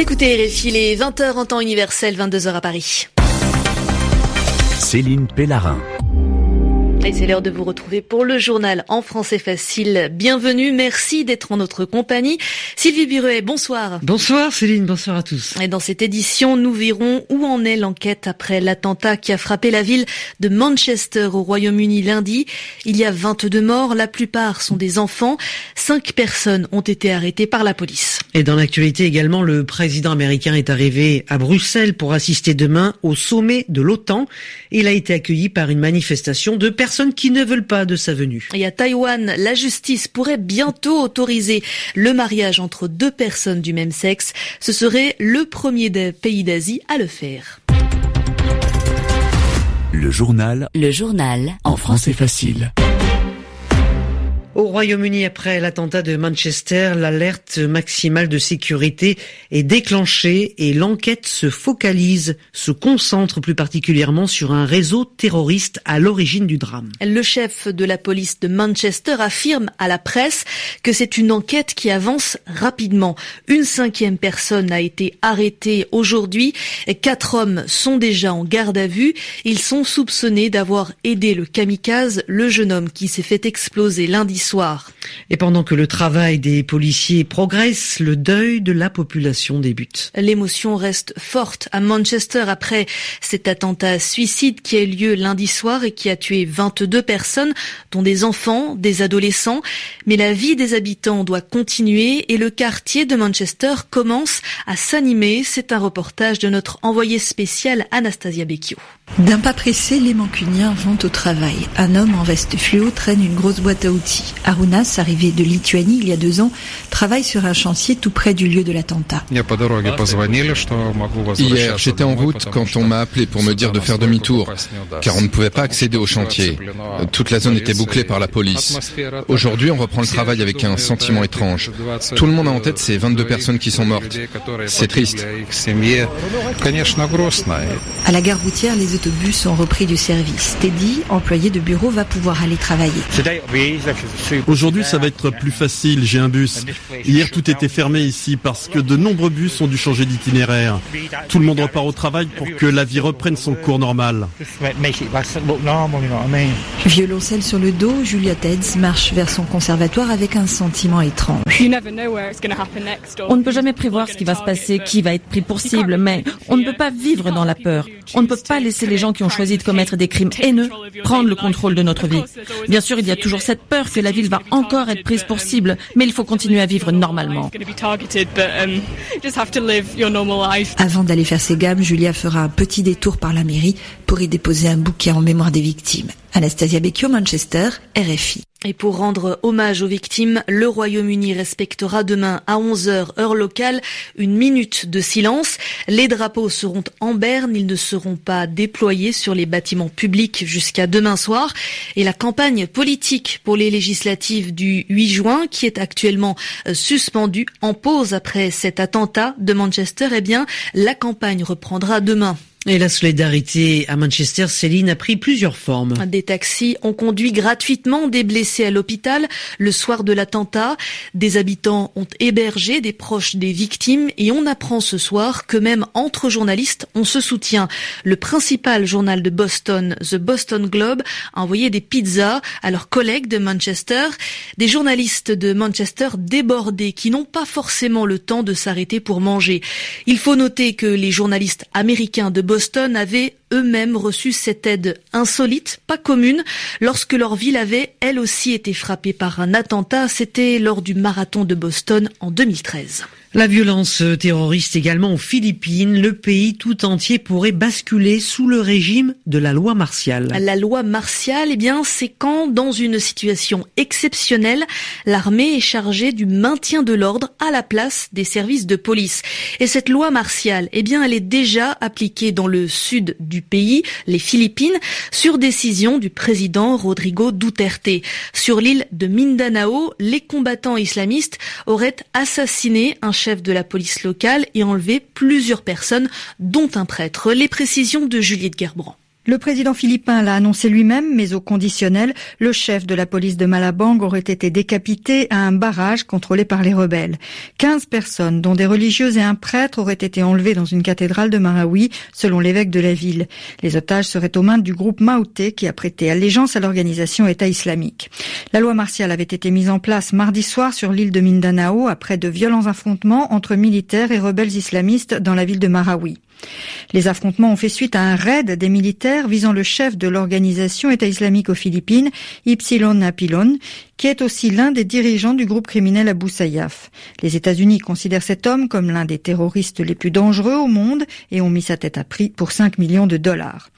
Écoutez RFI les 20h en temps universel, 22h à Paris. Céline Pellarin. Et c'est l'heure de vous retrouver pour le journal en français facile. Bienvenue, merci d'être en notre compagnie. Sylvie Buruet, bonsoir. Bonsoir Céline, bonsoir à tous. Et dans cette édition, nous verrons où en est l'enquête après l'attentat qui a frappé la ville de Manchester au Royaume-Uni lundi. Il y a 22 morts, la plupart sont des enfants. Cinq personnes ont été arrêtées par la police. Et dans l'actualité également, le président américain est arrivé à Bruxelles pour assister demain au sommet de l'OTAN. Il a été accueilli par une manifestation de personnes qui ne veulent pas de sa venue. Et à Taïwan, la justice pourrait bientôt autoriser le mariage entre deux personnes du même sexe. Ce serait le premier des pays d'Asie à le faire. Le journal. Le journal. En français facile. Au Royaume-Uni, après l'attentat de Manchester, l'alerte maximale de sécurité est déclenchée et l'enquête se focalise, se concentre plus particulièrement sur un réseau terroriste à l'origine du drame. Le chef de la police de Manchester affirme à la presse que c'est une enquête qui avance rapidement. Une cinquième personne a été arrêtée aujourd'hui. Quatre hommes sont déjà en garde à vue. Ils sont soupçonnés d'avoir aidé le kamikaze, le jeune homme qui s'est fait exploser lundi soir. Et pendant que le travail des policiers progresse, le deuil de la population débute. L'émotion reste forte à Manchester après cet attentat suicide qui a eu lieu lundi soir et qui a tué 22 personnes, dont des enfants, des adolescents. Mais la vie des habitants doit continuer et le quartier de Manchester commence à s'animer. C'est un reportage de notre envoyé spécial Anastasia Becchio. D'un pas pressé, les mancuniens vont au travail. Un homme en veste fluo traîne une grosse boîte à outils. Arunas, arrivé de Lituanie il y a deux ans, travaille sur un chantier tout près du lieu de l'attentat. Hier, j'étais en route quand on m'a appelé pour me dire de faire demi-tour, car on ne pouvait pas accéder au chantier. Toute la zone était bouclée par la police. Aujourd'hui, on reprend le travail avec un sentiment étrange. Tout le monde a en tête ces 22 personnes qui sont mortes. C'est triste. À la gare routière, les autobus ont repris du service. Teddy, employé de bureau, va pouvoir aller travailler. Aujourd'hui, ça va être plus facile. J'ai un bus. Hier, tout était fermé ici parce que de nombreux bus ont dû changer d'itinéraire. Tout le monde repart au travail pour que la vie reprenne son cours normal. Violoncelle sur le dos, Julia Teds marche vers son conservatoire avec un sentiment étrange. On ne peut jamais prévoir ce qui va se passer, qui va être pris pour cible, mais on ne peut pas vivre dans la peur. On ne peut pas laisser les gens qui ont choisi de commettre des crimes haineux prendre le contrôle de notre vie. Bien sûr, il y a toujours cette peur que la ville va encore être prise pour cible, mais il faut continuer à vivre normalement. Avant d'aller faire ses gammes, Julia fera un petit détour par la mairie pour y déposer un bouquet en mémoire des victimes. Anastasia Becchio, Manchester, RFI. Et pour rendre hommage aux victimes, le Royaume-Uni respectera demain à 11h heure locale une minute de silence. Les drapeaux seront en berne, ils ne seront pas déployés sur les bâtiments publics jusqu'à demain soir. Et la campagne politique pour les législatives du 8 juin, qui est actuellement euh, suspendue en pause après cet attentat de Manchester, eh bien, la campagne reprendra demain. Et la solidarité à Manchester, Céline, a pris plusieurs formes. Des taxis ont conduit gratuitement des blessés à l'hôpital le soir de l'attentat. Des habitants ont hébergé des proches des victimes et on apprend ce soir que même entre journalistes, on se soutient. Le principal journal de Boston, The Boston Globe, a envoyé des pizzas à leurs collègues de Manchester. Des journalistes de Manchester débordés qui n'ont pas forcément le temps de s'arrêter pour manger. Il faut noter que les journalistes américains de Boston avaient eux-mêmes reçu cette aide insolite, pas commune, lorsque leur ville avait elle aussi été frappée par un attentat. C'était lors du marathon de Boston en 2013. La violence terroriste également aux Philippines, le pays tout entier pourrait basculer sous le régime de la loi martiale. La loi martiale, eh bien, c'est quand, dans une situation exceptionnelle, l'armée est chargée du maintien de l'ordre à la place des services de police. Et cette loi martiale, eh bien, elle est déjà appliquée dans le sud du pays, les Philippines, sur décision du président Rodrigo Duterte. Sur l'île de Mindanao, les combattants islamistes auraient assassiné un chef de la police locale et enlevé plusieurs personnes, dont un prêtre. Les précisions de Juliette Gerbrand. Le président philippin l'a annoncé lui-même, mais au conditionnel, le chef de la police de Malabang aurait été décapité à un barrage contrôlé par les rebelles. 15 personnes, dont des religieuses et un prêtre, auraient été enlevées dans une cathédrale de Marawi, selon l'évêque de la ville. Les otages seraient aux mains du groupe Maouté qui a prêté allégeance à l'organisation État islamique. La loi martiale avait été mise en place mardi soir sur l'île de Mindanao après de violents affrontements entre militaires et rebelles islamistes dans la ville de Marawi. Les affrontements ont fait suite à un raid des militaires visant le chef de l'organisation État islamique aux Philippines, Ypsilon Napilon, qui est aussi l'un des dirigeants du groupe criminel Abu Sayyaf. Les États-Unis considèrent cet homme comme l'un des terroristes les plus dangereux au monde et ont mis sa tête à prix pour 5 millions de dollars.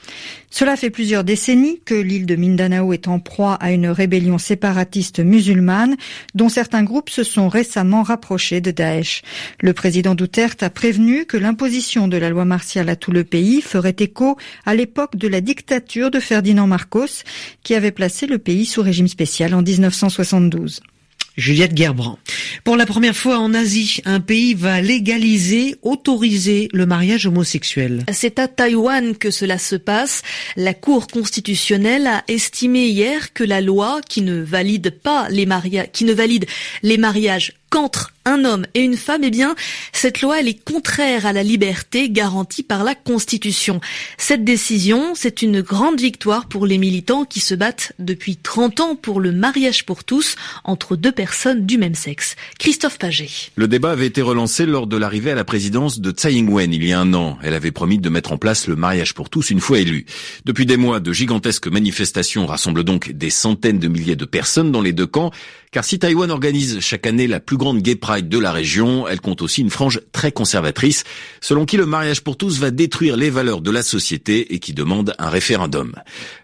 Cela fait plusieurs décennies que l'île de Mindanao est en proie à une rébellion séparatiste musulmane dont certains groupes se sont récemment rapprochés de Daesh. Le président Duterte a prévenu que l'imposition de la loi martiale à tout le pays ferait écho à l'époque de la dictature de Ferdinand Marcos qui avait placé le pays sous régime spécial en 1960. Juliette Gerbrand. Pour la première fois en Asie, un pays va légaliser, autoriser le mariage homosexuel. C'est à Taïwan que cela se passe. La Cour constitutionnelle a estimé hier que la loi qui ne valide pas les mariages, qui ne valide les mariages qu'entre un homme et une femme, eh bien, cette loi, elle est contraire à la liberté garantie par la Constitution. Cette décision, c'est une grande victoire pour les militants qui se battent depuis 30 ans pour le mariage pour tous entre deux personnes du même sexe. Christophe Paget. Le débat avait été relancé lors de l'arrivée à la présidence de Tsai Ing-wen il y a un an. Elle avait promis de mettre en place le mariage pour tous une fois élue. Depuis des mois, de gigantesques manifestations rassemblent donc des centaines de milliers de personnes dans les deux camps car si Taïwan organise chaque année la plus grande gay pride de la région, elle compte aussi une frange très conservatrice, selon qui le mariage pour tous va détruire les valeurs de la société et qui demande un référendum.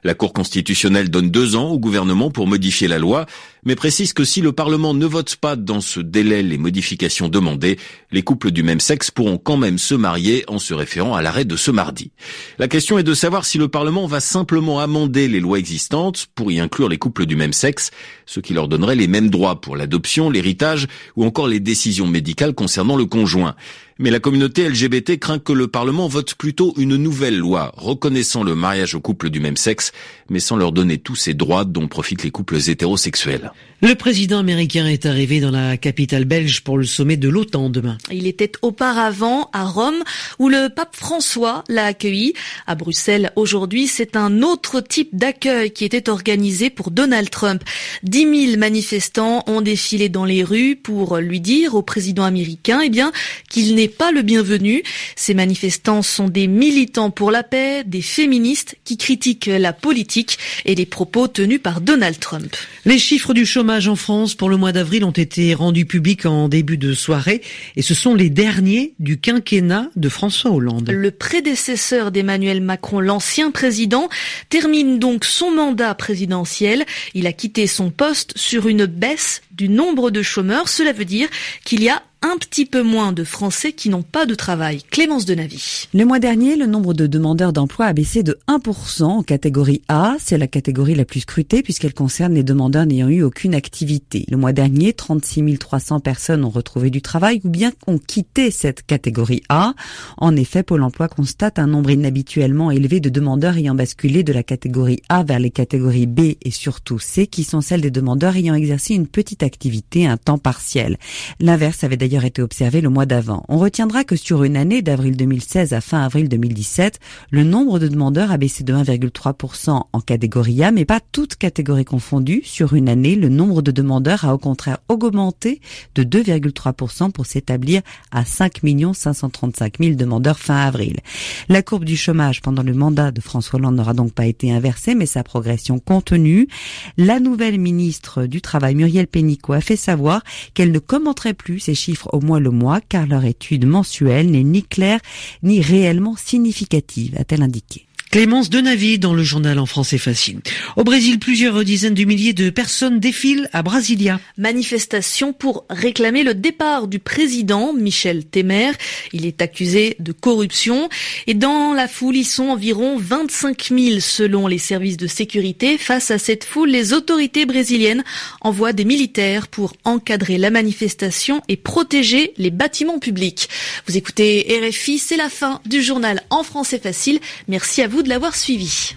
La Cour constitutionnelle donne deux ans au gouvernement pour modifier la loi, mais précise que si le Parlement ne vote pas dans ce délai les modifications demandées, les couples du même sexe pourront quand même se marier en se référant à l'arrêt de ce mardi. La question est de savoir si le Parlement va simplement amender les lois existantes pour y inclure les couples du même sexe, ce qui leur donnerait les mêmes droits pour l'adoption, l'héritage ou encore les décisions médicales concernant le conjoint. Mais la communauté LGBT craint que le Parlement vote plutôt une nouvelle loi reconnaissant le mariage aux couples du même sexe, mais sans leur donner tous ces droits dont profitent les couples hétérosexuels. Le président américain est arrivé dans la capitale belge pour le sommet de l'OTAN demain. Il était auparavant à Rome où le pape François l'a accueilli. À Bruxelles aujourd'hui, c'est un autre type d'accueil qui était organisé pour Donald Trump. 10 000 manifestants ont défilé dans les rues pour lui dire au président américain eh bien, qu'il n'est pas le bienvenu. Ces manifestants sont des militants pour la paix, des féministes qui critiquent la politique et les propos tenus par Donald Trump. Les chiffres du chômage en France pour le mois d'avril ont été rendus publics en début de soirée et ce sont les derniers du quinquennat de François Hollande. Le prédécesseur d'Emmanuel Macron, l'ancien président, termine donc son mandat présidentiel. Il a quitté son poste sur une baisse du nombre de chômeurs. Cela veut dire qu'il y a un petit peu moins de Français qui n'ont pas de travail. Clémence Denavy. Le mois dernier, le nombre de demandeurs d'emploi a baissé de 1% en catégorie A. C'est la catégorie la plus scrutée puisqu'elle concerne les demandeurs n'ayant eu aucune activité. Le mois dernier, 36 300 personnes ont retrouvé du travail ou bien ont quitté cette catégorie A. En effet, Pôle emploi constate un nombre inhabituellement élevé de demandeurs ayant basculé de la catégorie A vers les catégories B et surtout C qui sont celles des demandeurs ayant exercé une petite activité un temps partiel. L'inverse avait d'ailleurs été observé le mois d'avant. On retiendra que sur une année d'avril 2016 à fin avril 2017, le nombre de demandeurs a baissé de 1,3% en catégorie A, mais pas toutes catégories confondues. Sur une année, le nombre de demandeurs a au contraire augmenté de 2,3% pour s'établir à 5 535 000 demandeurs fin avril. La courbe du chômage pendant le mandat de François Hollande n'aura donc pas été inversée, mais sa progression contenue. La nouvelle ministre du Travail, Muriel Pénicaud, a fait savoir qu'elle ne commenterait plus ces chiffres au moins le mois car leur étude mensuelle n'est ni claire ni réellement significative, a-t-elle indiqué. Clémence Denavi dans le journal en français facile. Au Brésil, plusieurs dizaines de milliers de personnes défilent à Brasilia. Manifestation pour réclamer le départ du président Michel Temer. Il est accusé de corruption et dans la foule, ils sont environ 25 000 selon les services de sécurité. Face à cette foule, les autorités brésiliennes envoient des militaires pour encadrer la manifestation et protéger les bâtiments publics. Vous écoutez RFI, c'est la fin du journal en français facile. Merci à vous de l'avoir suivi.